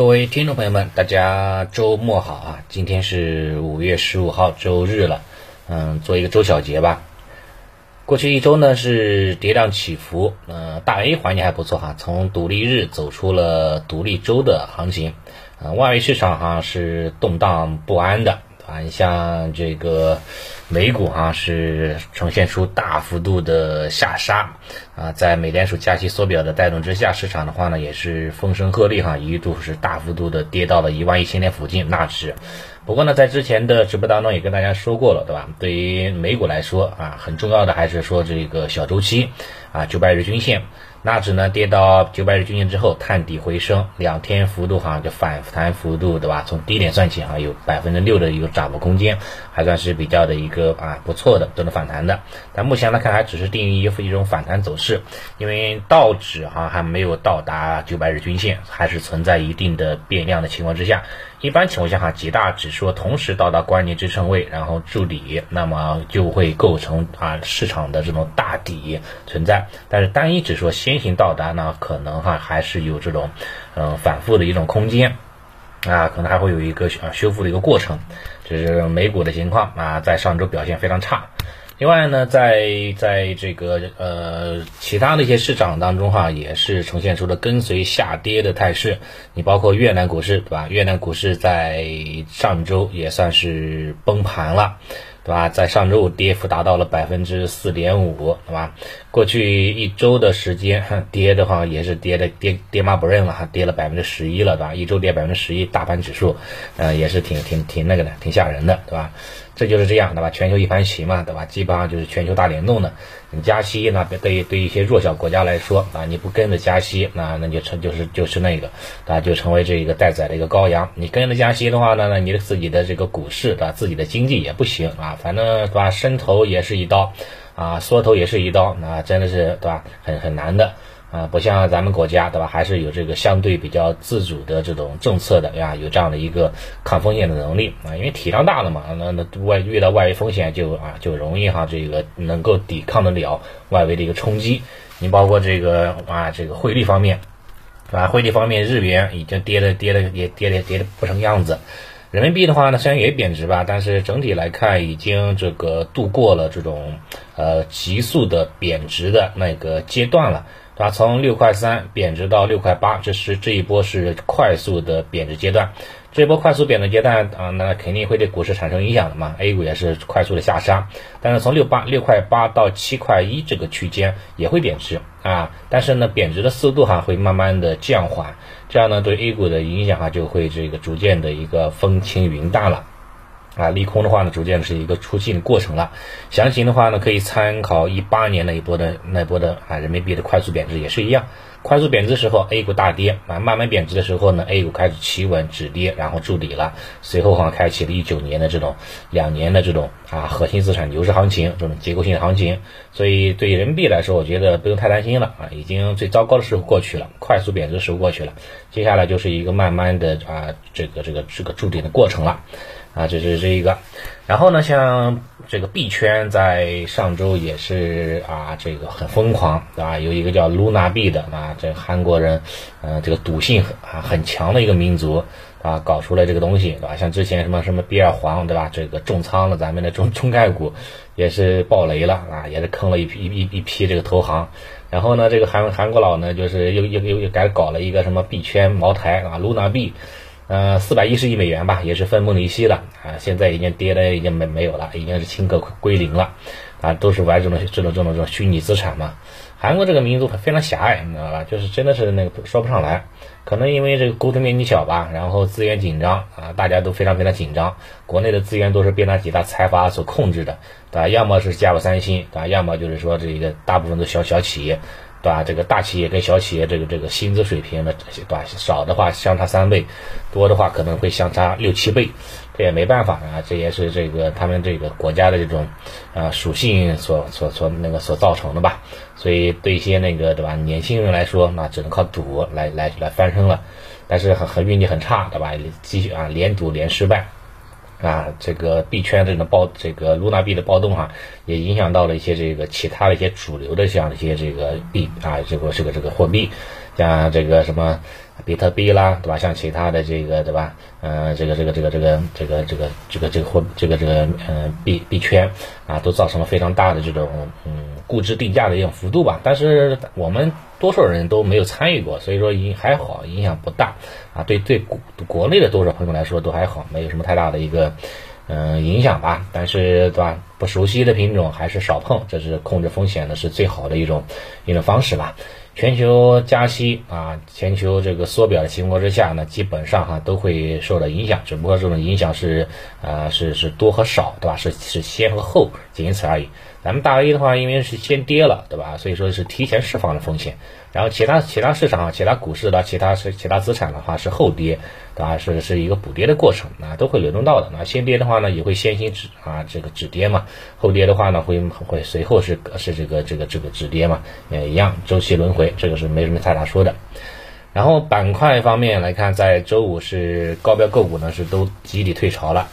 各位听众朋友们，大家周末好啊！今天是五月十五号，周日了，嗯，做一个周小结吧。过去一周呢是跌宕起伏，呃，大 A 环境还不错哈，从独立日走出了独立周的行情，呃，外围市场哈是动荡不安的。啊，你像这个美股啊是呈现出大幅度的下杀啊，在美联储加息缩表的带动之下，市场的话呢也是风声鹤唳哈，一度是大幅度的跌到了一万一千点附近那是。不过呢，在之前的直播当中也跟大家说过了，对吧？对于美股来说啊，很重要的还是说这个小周期啊，九百日均线。纳指呢跌到九百日均线之后探底回升，两天幅度哈就反弹幅度对吧？从低点算起哈有百分之六的一个涨幅空间，还算是比较的一个啊不错的都能反弹的。但目前来看还只是定义一种反弹走势，因为道指哈还没有到达九百日均线，还是存在一定的变量的情况之下。一般情况下哈几大指数同时到达关键支撑位，然后筑底，那么就会构成啊市场的这种大底存在。但是单一指数先行到达呢，可能哈还是有这种嗯反复的一种空间啊，可能还会有一个啊修复的一个过程。这是美股的情况啊，在上周表现非常差。另外呢，在在这个呃其他的一些市场当中哈，也是呈现出了跟随下跌的态势。你包括越南股市对吧？越南股市在上周也算是崩盘了，对吧？在上周五跌幅达到了百分之四点五，对吧？过去一周的时间跌的话也是跌的跌跌妈不认了哈，跌了百分之十一了，对吧？一周跌百分之十一，大盘指数呃也是挺挺挺那个的，挺吓人的，对吧？这就是这样，对吧？全球一盘棋嘛，对吧？基本上就是全球大联动的。你加息，那对对一些弱小国家来说啊，你不跟着加息，那那就成就是就是那个，啊，就成为这个待宰的一个羔羊。你跟着加息的话呢，那你自己的这个股市，对吧？自己的经济也不行啊，反正对吧？伸头也是一刀，啊，缩头也是一刀，那真的是对吧？很很难的。啊，不像咱们国家，对吧？还是有这个相对比较自主的这种政策的呀，有这样的一个抗风险的能力啊。因为体量大了嘛，那那外遇到外围风险就啊就容易哈，这个能够抵抗得了外围的一个冲击。你包括这个啊，这个汇率方面，啊，汇率方面，日元已经跌的跌的也跌的跌的不成样子。人民币的话呢，虽然也贬值吧，但是整体来看，已经这个度过了这种呃急速的贬值的那个阶段了。对吧，从六块三贬值到六块八，这是这一波是快速的贬值阶段。这波快速贬值阶段啊，那肯定会对股市产生影响的嘛。A 股也是快速的下杀，但是从六八六块八到七块一这个区间也会贬值啊，但是呢，贬值的速度哈会慢慢的降缓，这样呢对 A 股的影响哈就会这个逐渐的一个风轻云淡了。啊，利空的话呢，逐渐是一个出尽的过程了。详情的话呢，可以参考一八年那一波的那波的啊人民币的快速贬值也是一样。快速贬值的时候，A 股大跌啊，慢慢贬值的时候呢，A 股开始企稳止跌，然后筑底了。随后哈，开启了一九年的这种两年的这种啊核心资产牛市行情，这种结构性的行情。所以对人民币来说，我觉得不用太担心了啊，已经最糟糕的时候过去了，快速贬值的时候过去了，接下来就是一个慢慢的啊这个这个这个筑底的过程了。啊，这是这一个，然后呢，像这个币圈在上周也是啊，这个很疯狂，对吧？有一个叫 Luna 币的啊，这韩国人，呃，这个赌性啊很强的一个民族啊，搞出来这个东西，对吧？像之前什么什么比尔黄，对吧？这个重仓了咱们的中中概股，也是爆雷了啊，也是坑了一批一一批这个投行。然后呢，这个韩韩国佬呢，就是又又又又改搞了一个什么币圈茅台啊，Luna 币。呃，四百一十亿美元吧，也是分崩离析了啊！现在已经跌的已经没没有了，已经是顷刻归零了啊！都是玩这种这种这种这种虚拟资产嘛。韩国这个民族非常狭隘，你知道吧？就是真的是那个说不上来，可能因为这个国土面积小吧，然后资源紧张啊，大家都非常非常紧张。国内的资源都是被那几大财阀所控制的，对吧？要么是家有三星，对吧？要么就是说这个大部分都小小企业。对吧？这个大企业跟小企业这个这个薪资水平呢，对吧？少的话相差三倍，多的话可能会相差六七倍，这也没办法啊，这也是这个他们这个国家的这种啊属性所所所那个所造成的吧。所以对一些那个对吧年轻人来说，那只能靠赌来来来翻身了，但是很很运气很差，对吧？继续啊连赌连失败。啊，这个币圈这种暴，这个卢娜币的暴动哈，也影响到了一些这个其他的一些主流的这样一些这个币啊，这个这个这个货币，像这个什么比特币啦，对吧？像其他的这个对吧？嗯，这个这个这个这个这个这个这个这个货这个这个嗯币币圈啊，都造成了非常大的这种嗯估值定价的一种幅度吧。但是我们多数人都没有参与过，所以说影还好，影响不大啊。对对国国内的多少朋友来说都还好，没有什么太大的一个嗯影响吧。但是对吧？不熟悉的品种还是少碰，这是控制风险的是最好的一种一种方式吧。全球加息啊，全球这个缩表的情况之下呢，基本上哈都会受到影响，只不过这种影响是啊是是多和少，对吧？是是先和后仅此而已。咱们大 A 的话，因为是先跌了，对吧？所以说是提前释放了风险。然后其他其他市场啊，其他股市的其他是其他资产的话是后跌，对吧？是是一个补跌的过程啊，都会流动到的。那先跌的话呢，也会先行止啊这个止跌嘛。后跌的话呢，会会随后是是这个这个这个止跌嘛，也一样周期轮回，这个是没什么太大说的。然后板块方面来看，在周五是高标个股呢是都集体退潮了。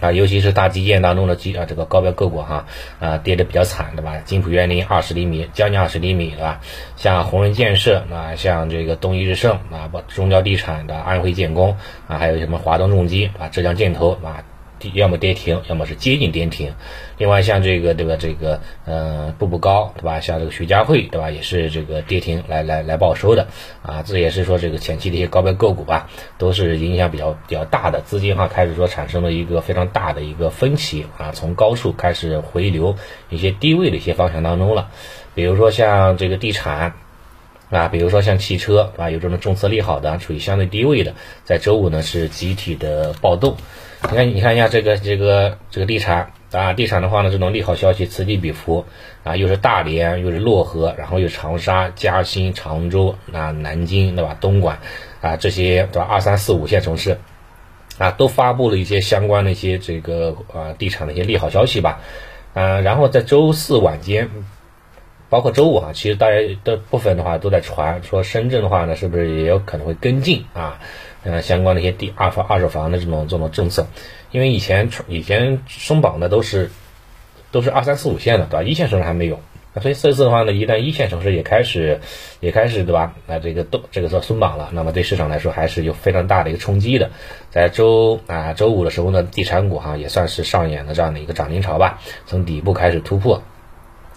啊，尤其是大基建当中的基啊，这个高标个股哈，啊跌的比较惨，对吧？金浦园林二十厘米，将近二十厘米，对吧？像宏润建设啊，像这个东易日盛啊，不中交地产的安徽建工啊，还有什么华东重机啊，浙江建投啊。要么跌停，要么是接近跌停。另外像这个对吧，这个嗯步步高对吧，像这个徐家汇对吧，也是这个跌停来来来报收的啊。这也是说这个前期的一些高标个股吧，都是影响比较比较大的，资金哈开始说产生了一个非常大的一个分歧啊，从高处开始回流一些低位的一些方向当中了。比如说像这个地产啊，比如说像汽车啊，有这种政策利好的，处于相对低位的，在周五呢是集体的暴动。你看，你看一下这个这个这个地产啊，地产的话呢，这种利好消息此起彼伏啊，又是大连，又是漯河，然后又长沙、嘉兴、常州啊、南京，对吧？东莞啊，这些对吧？二三四五线城市啊，都发布了一些相关的一些这个啊地产的一些利好消息吧。嗯，然后在周四晚间，包括周五啊，其实大家的部分的话都在传说深圳的话呢，是不是也有可能会跟进啊？嗯，相关的一些地二房、二手房的这种这种政策，因为以前以前松绑的都是都是二三四五线的，对吧？一线城市还没有，所以这次的话呢，一旦一线城市也开始也开始，对吧？那这个都这个说松绑了，那么对市场来说还是有非常大的一个冲击的。在周啊周五的时候呢，地产股哈也算是上演了这样的一个涨停潮吧，从底部开始突破，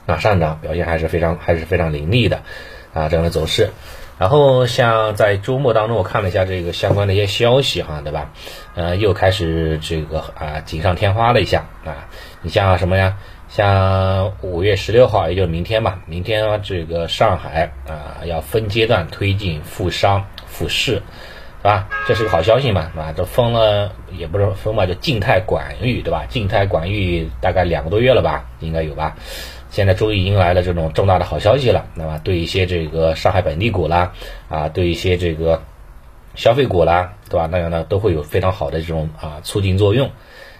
啊上涨表现还是非常还是非常凌厉的啊这样的走势。然后像在周末当中，我看了一下这个相关的一些消息哈，对吧？呃，又开始这个啊锦上添花了一下啊。你像什么呀？像五月十六号，也就是明天吧，明天这个上海啊要分阶段推进复商复市，是吧？这是个好消息嘛，是吧？这封了也不是封吧，就静态管域，对吧？静态管域大概两个多月了吧，应该有吧？现在终于迎来了这种重大的好消息了，那么对一些这个上海本地股啦，啊，对一些这个消费股啦，对吧？那样呢都会有非常好的这种啊促进作用。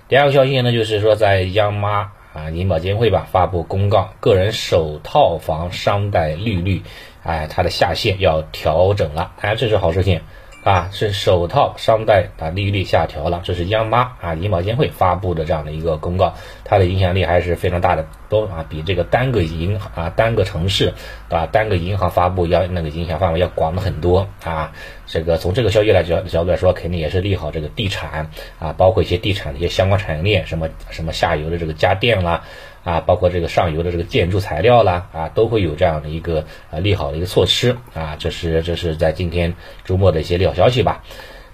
第二个消息呢，就是说在央妈啊银保监会吧发布公告，个人首套房商贷利率，哎，它的下限要调整了，哎，这是好事情。啊，是首套商贷啊利率下调了，这是央妈啊银保监会发布的这样的一个公告，它的影响力还是非常大的，都啊比这个单个银啊单个城市啊单个银行发布要那个影响范围要广的很多啊。这个从这个消息来角角度来说，肯定也是利好这个地产啊，包括一些地产的一些相关产业链，什么什么下游的这个家电啦。啊，包括这个上游的这个建筑材料啦，啊，都会有这样的一个呃利好的一个措施啊，这是这是在今天周末的一些利好消息吧。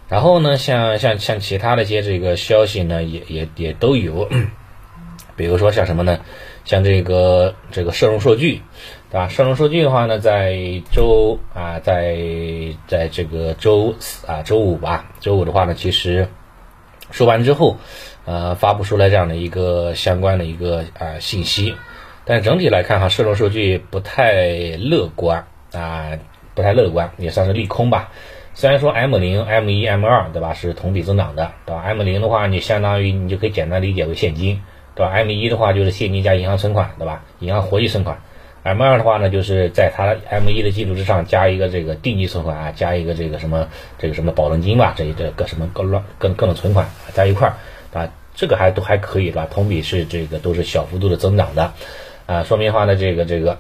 然后呢，像像像其他的一些这个消息呢，也也也都有，比如说像什么呢？像这个这个社融数据，对吧？社融数据的话呢，在周啊，在在这个周四啊周五吧，周五的话呢，其实说完之后。呃，发布出来这样的一个相关的一个啊信息，但整体来看哈，社融数据不太乐观啊，不太乐观，也算是利空吧。虽然说 M 零、M 一、M 二对吧是同比增长的，对吧？M 零的话，你相当于你就可以简单理解为现金，对吧？M 一的话就是现金加银行存款，对吧？银行活期存款。M 二的话呢，就是在它 M 一的基础之上加一个这个定期存款啊，加一个这个什么这个什么保证金吧，这一这个什么各乱各各种存款加一块儿。啊？这个还都还可以，对吧？同比是这个都是小幅度的增长的，啊，说明话呢，这个这个。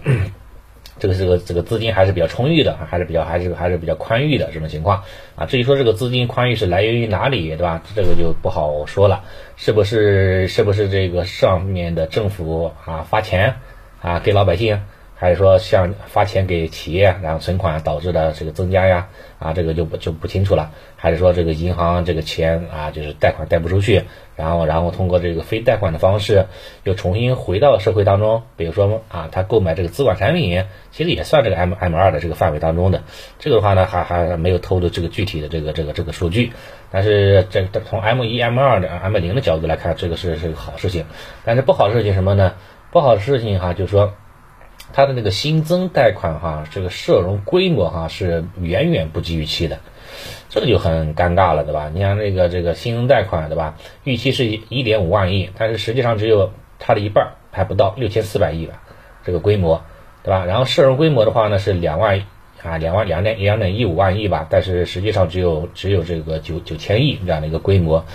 这个这个这个资金还是比较充裕的，还是比较还是还是比较宽裕的这种情况啊。至于说这个资金宽裕是来源于哪里，对吧？这个就不好说了，是不是是不是这个上面的政府啊发钱啊给老百姓？还是说像发钱给企业，然后存款导致的这个增加呀？啊，这个就不就不清楚了。还是说这个银行这个钱啊，就是贷款贷不出去，然后然后通过这个非贷款的方式又重新回到社会当中。比如说啊，他购买这个资管产品，其实也算这个 M M 二的这个范围当中的。这个的话呢，还还没有透露这个具体的这个这个这个数据。但是这从 M 一 M 二的 M 零的角度来看，这个是是个好事情。但是不好的事情什么呢？不好的事情哈，就是说。它的那个新增贷款哈，这个涉融规模哈是远远不及预期的，这个就很尴尬了，对吧？你像这个这个新增贷款，对吧？预期是一点五万亿，但是实际上只有它的一半，还不到六千四百亿吧，这个规模，对吧？然后涉融规模的话呢是两万啊，两万两点两点一五万亿吧，但是实际上只有只有这个九九千亿这样的一个规模，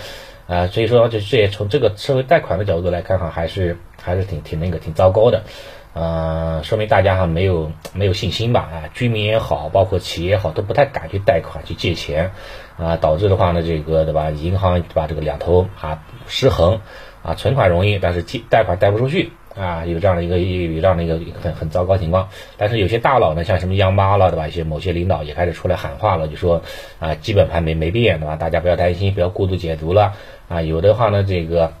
啊，所以说这这也从这个社会贷款的角度来看哈，还是还是挺挺那个挺糟糕的。呃，说明大家哈没有没有信心吧？啊，居民也好，包括企业也好，都不太敢去贷款去借钱，啊，导致的话呢，这个对吧？银行把这个两头啊失衡，啊，存款容易，但是借贷款贷不出去，啊，有这样的一个有这样的一个很很糟糕情况。但是有些大佬呢，像什么央妈了，对吧？一些某些领导也开始出来喊话了，就说啊，基本盘没没变，对吧？大家不要担心，不要过度解读了，啊，有的话呢，这个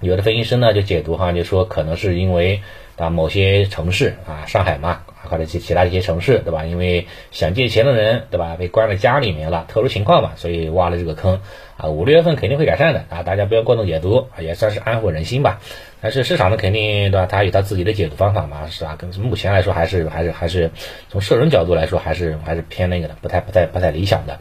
有的分析师呢就解读哈，就说可能是因为。啊，某些城市啊，上海嘛，或者其其他一些城市，对吧？因为想借钱的人，对吧？被关在家里面了，特殊情况嘛，所以挖了这个坑啊。五六月份肯定会改善的啊，大家不要过度解读，啊也算是安抚人心吧。但是市场呢，肯定对吧？它有它自己的解读方法嘛，是吧？跟目前来说，还是还是还是从社融角度来说，还是还是偏那个的，不太不太不太理想的。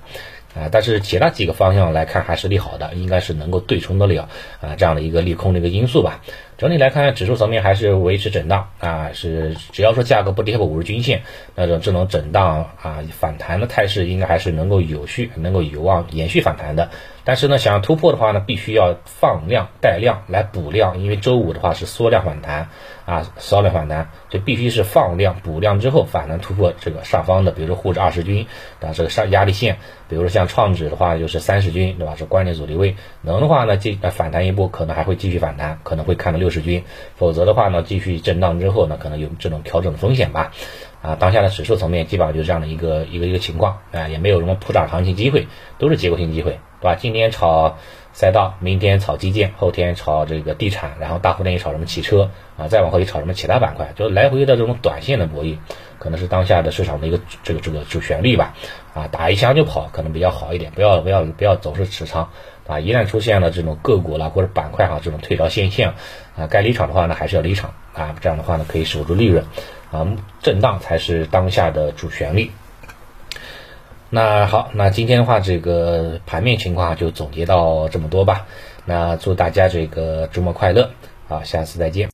啊，但是其他几个方向来看还是利好的，应该是能够对冲得了啊这样的一个利空的一个因素吧。整体来看，指数层面还是维持震荡啊，是只要说价格不跌破五日均线，那种这种震荡啊反弹的态势应该还是能够有序，能够有望延续反弹的。但是呢，想要突破的话呢，必须要放量带量来补量，因为周五的话是缩量反弹啊，缩量反弹，就必须是放量补量之后反弹突破这个上方的，比如说沪指二十均啊这个上压力线，比如说像创指的话就是三十均，对吧？是关键阻力位，能的话呢，继反弹一波，可能还会继续反弹，可能会看到六十均，否则的话呢，继续震荡之后呢，可能有这种调整的风险吧。啊，当下的指数层面基本上就是这样的一个一个一个情况啊，也没有什么普涨行情机会，都是结构性机会。对吧？今天炒赛道，明天炒基建，后天炒这个地产，然后大后天又炒什么汽车啊？再往后又炒什么其他板块？就是来回的这种短线的博弈，可能是当下的市场的一个这个这个主旋律吧。啊，打一枪就跑，可能比较好一点。不要不要不要总是持仓啊！一旦出现了这种个股啦或者板块哈这种退潮现象啊，该离场的话呢还是要离场啊。这样的话呢可以守住利润啊，震荡才是当下的主旋律。那好，那今天的话，这个盘面情况就总结到这么多吧。那祝大家这个周末快乐，啊，下次再见。